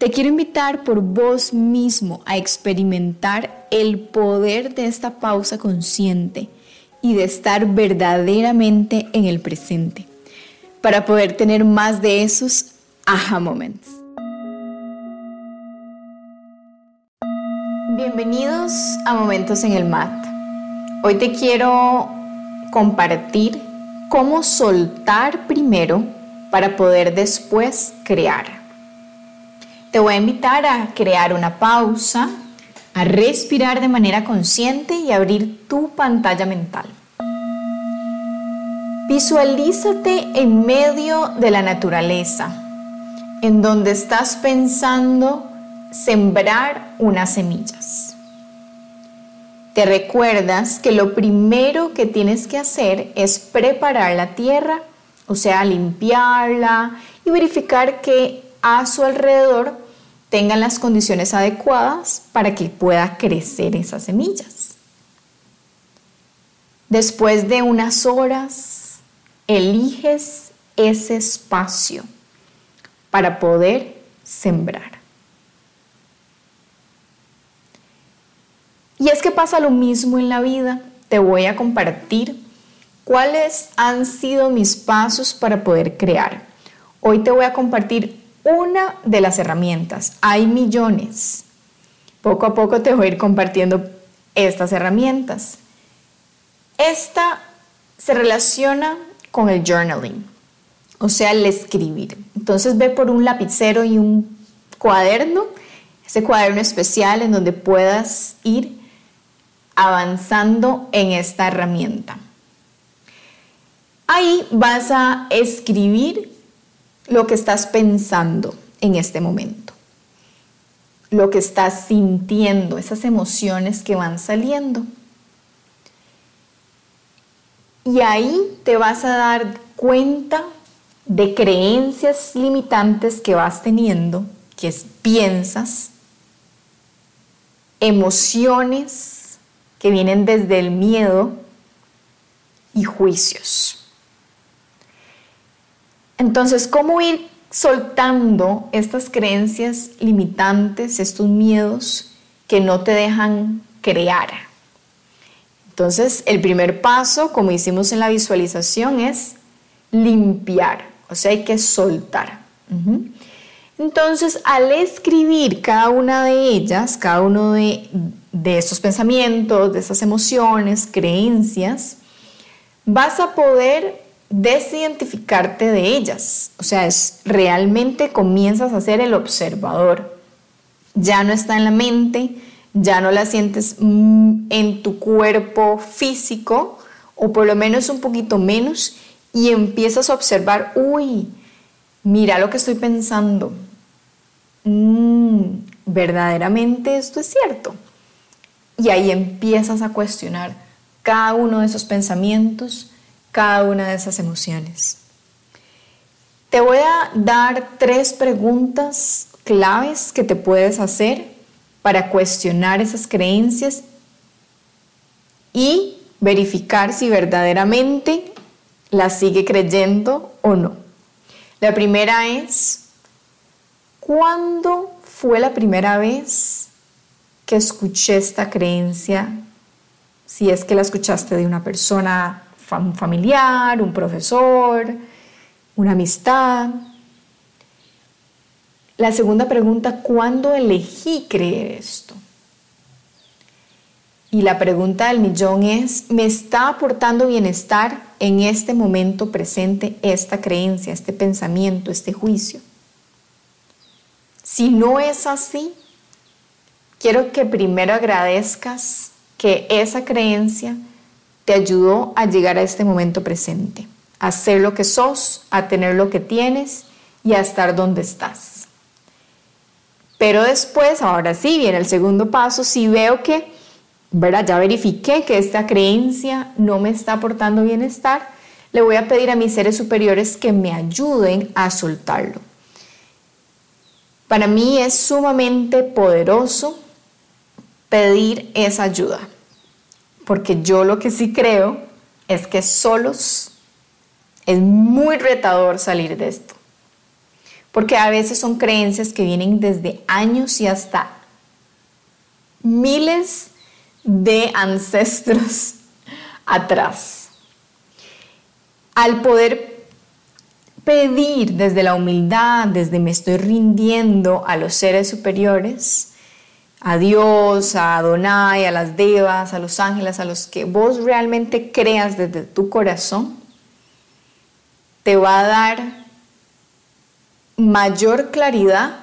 Te quiero invitar por vos mismo a experimentar el poder de esta pausa consciente y de estar verdaderamente en el presente para poder tener más de esos aha moments. Bienvenidos a Momentos en el Mat. Hoy te quiero compartir cómo soltar primero para poder después crear. Te voy a invitar a crear una pausa, a respirar de manera consciente y abrir tu pantalla mental. Visualízate en medio de la naturaleza, en donde estás pensando sembrar unas semillas. Te recuerdas que lo primero que tienes que hacer es preparar la tierra, o sea, limpiarla y verificar que a su alrededor tengan las condiciones adecuadas para que pueda crecer esas semillas. Después de unas horas, eliges ese espacio para poder sembrar. Y es que pasa lo mismo en la vida. Te voy a compartir cuáles han sido mis pasos para poder crear. Hoy te voy a compartir una de las herramientas. Hay millones. Poco a poco te voy a ir compartiendo estas herramientas. Esta se relaciona con el journaling, o sea, el escribir. Entonces ve por un lapicero y un cuaderno, ese cuaderno especial en donde puedas ir avanzando en esta herramienta. Ahí vas a escribir lo que estás pensando en este momento, lo que estás sintiendo, esas emociones que van saliendo. Y ahí te vas a dar cuenta de creencias limitantes que vas teniendo, que piensas, emociones que vienen desde el miedo y juicios. Entonces, ¿cómo ir soltando estas creencias limitantes, estos miedos que no te dejan crear? Entonces, el primer paso, como hicimos en la visualización, es limpiar, o sea, hay que soltar. Entonces, al escribir cada una de ellas, cada uno de, estos pensamientos, de esas emociones, creencias, vas a poder desidentificarte de ellas. O sea, es realmente comienzas a ser el observador. Ya no está en la mente, ya no la sientes mm, en tu cuerpo físico, o por lo menos un poquito menos, y empiezas a observar, uy, mira lo que estoy pensando. Mm, verdaderamente esto es cierto. Y ahí empiezas a cuestionar cada uno de esos pensamientos, cada una de esas emociones. Te voy a dar tres preguntas claves que te puedes hacer para cuestionar esas creencias y verificar si verdaderamente las sigue creyendo o no. La primera es, ¿cuándo fue la primera vez que escuché esta creencia? Si es que la escuchaste de una persona un familiar, un profesor, una amistad. La segunda pregunta, ¿cuándo elegí creer esto? Y la pregunta del millón es, ¿me está aportando bienestar en este momento presente esta creencia, este pensamiento, este juicio? Si no es así, quiero que primero agradezcas que esa creencia te ayudó a llegar a este momento presente, a ser lo que sos, a tener lo que tienes y a estar donde estás. Pero después, ahora sí, viene el segundo paso, si veo que, ¿verdad? Ya verifiqué que esta creencia no me está aportando bienestar, le voy a pedir a mis seres superiores que me ayuden a soltarlo. Para mí es sumamente poderoso pedir esa ayuda, porque yo lo que sí creo es que solos es muy retador salir de esto, porque a veces son creencias que vienen desde años y hasta miles de ancestros atrás. Al poder pedir desde la humildad, desde me estoy rindiendo a los seres superiores, a Dios, a Adonai, a las devas, a los ángeles, a los que vos realmente creas desde tu corazón, te va a dar mayor claridad,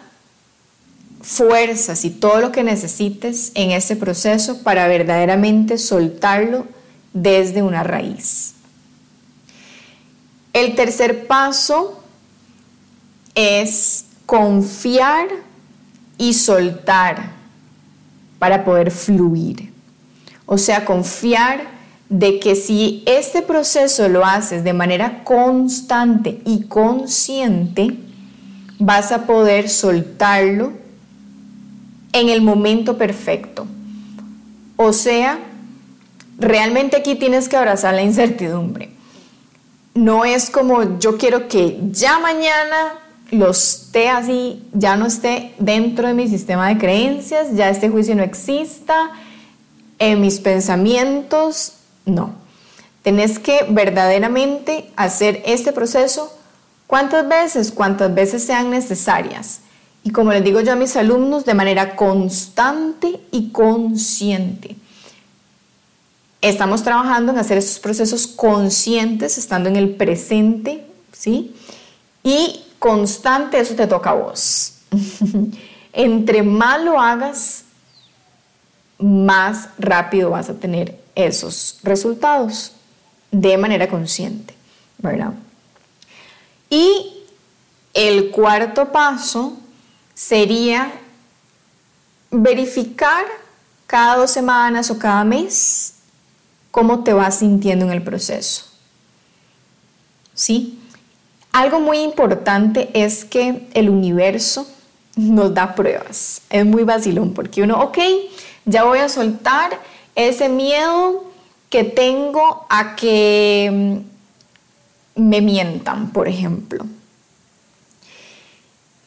fuerzas y todo lo que necesites en ese proceso para verdaderamente soltarlo desde una raíz. El tercer paso es confiar y soltar para poder fluir. O sea, confiar de que si este proceso lo haces de manera constante y consciente, vas a poder soltarlo en el momento perfecto. O sea, realmente aquí tienes que abrazar la incertidumbre no es como yo quiero que ya mañana los esté así, ya no esté dentro de mi sistema de creencias, ya este juicio no exista, en mis pensamientos, no. Tenés que verdaderamente hacer este proceso cuántas veces, cuántas veces sean necesarias. Y como les digo yo a mis alumnos, de manera constante y consciente. Estamos trabajando en hacer estos procesos conscientes, estando en el presente, ¿sí? Y constante, eso te toca a vos. Entre más lo hagas, más rápido vas a tener esos resultados de manera consciente, ¿verdad? Y el cuarto paso sería verificar cada dos semanas o cada mes cómo te vas sintiendo en el proceso. ¿Sí? Algo muy importante es que el universo nos da pruebas. Es muy vacilón porque uno, ok, ya voy a soltar ese miedo que tengo a que mm, me mientan, por ejemplo.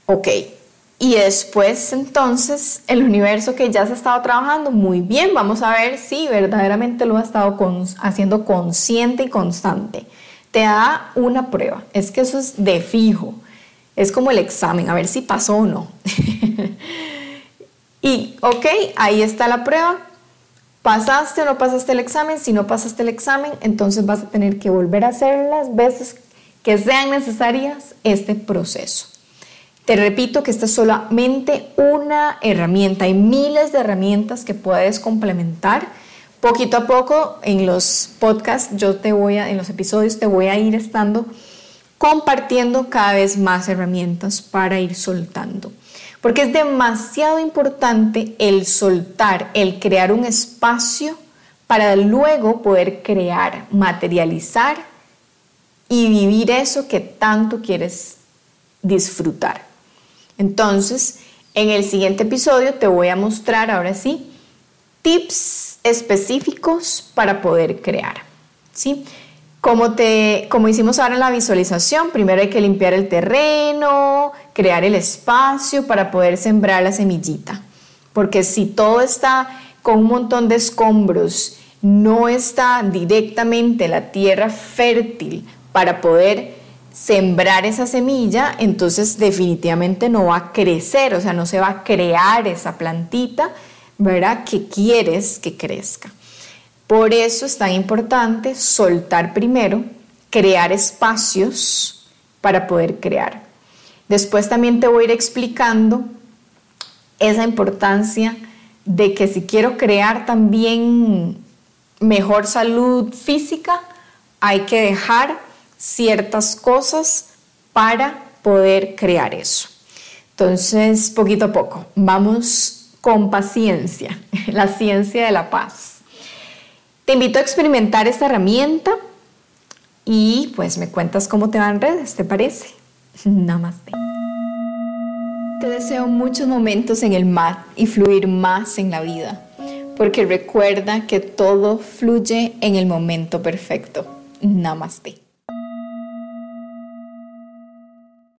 Ok, y después entonces el universo que ya se ha estado trabajando muy bien, vamos a ver si verdaderamente lo ha estado haciendo consciente y constante. Te da una prueba, es que eso es de fijo, es como el examen, a ver si pasó o no. y ok, ahí está la prueba, pasaste o no pasaste el examen, si no pasaste el examen, entonces vas a tener que volver a hacer las veces que sean necesarias este proceso. Te repito que esta es solamente una herramienta. Hay miles de herramientas que puedes complementar. Poquito a poco en los podcasts, yo te voy a, en los episodios te voy a ir estando compartiendo cada vez más herramientas para ir soltando. Porque es demasiado importante el soltar, el crear un espacio para luego poder crear, materializar y vivir eso que tanto quieres disfrutar. Entonces, en el siguiente episodio te voy a mostrar ahora sí tips específicos para poder crear. ¿sí? Como, te, como hicimos ahora en la visualización, primero hay que limpiar el terreno, crear el espacio para poder sembrar la semillita. Porque si todo está con un montón de escombros, no está directamente la tierra fértil para poder sembrar esa semilla, entonces definitivamente no va a crecer, o sea, no se va a crear esa plantita, ¿verdad? Que quieres que crezca. Por eso es tan importante soltar primero, crear espacios para poder crear. Después también te voy a ir explicando esa importancia de que si quiero crear también mejor salud física, hay que dejar ciertas cosas para poder crear eso. Entonces, poquito a poco, vamos con paciencia, la ciencia de la paz. Te invito a experimentar esta herramienta y pues me cuentas cómo te va en redes, ¿te parece? Namaste. Te deseo muchos momentos en el mar y fluir más en la vida, porque recuerda que todo fluye en el momento perfecto. Namaste.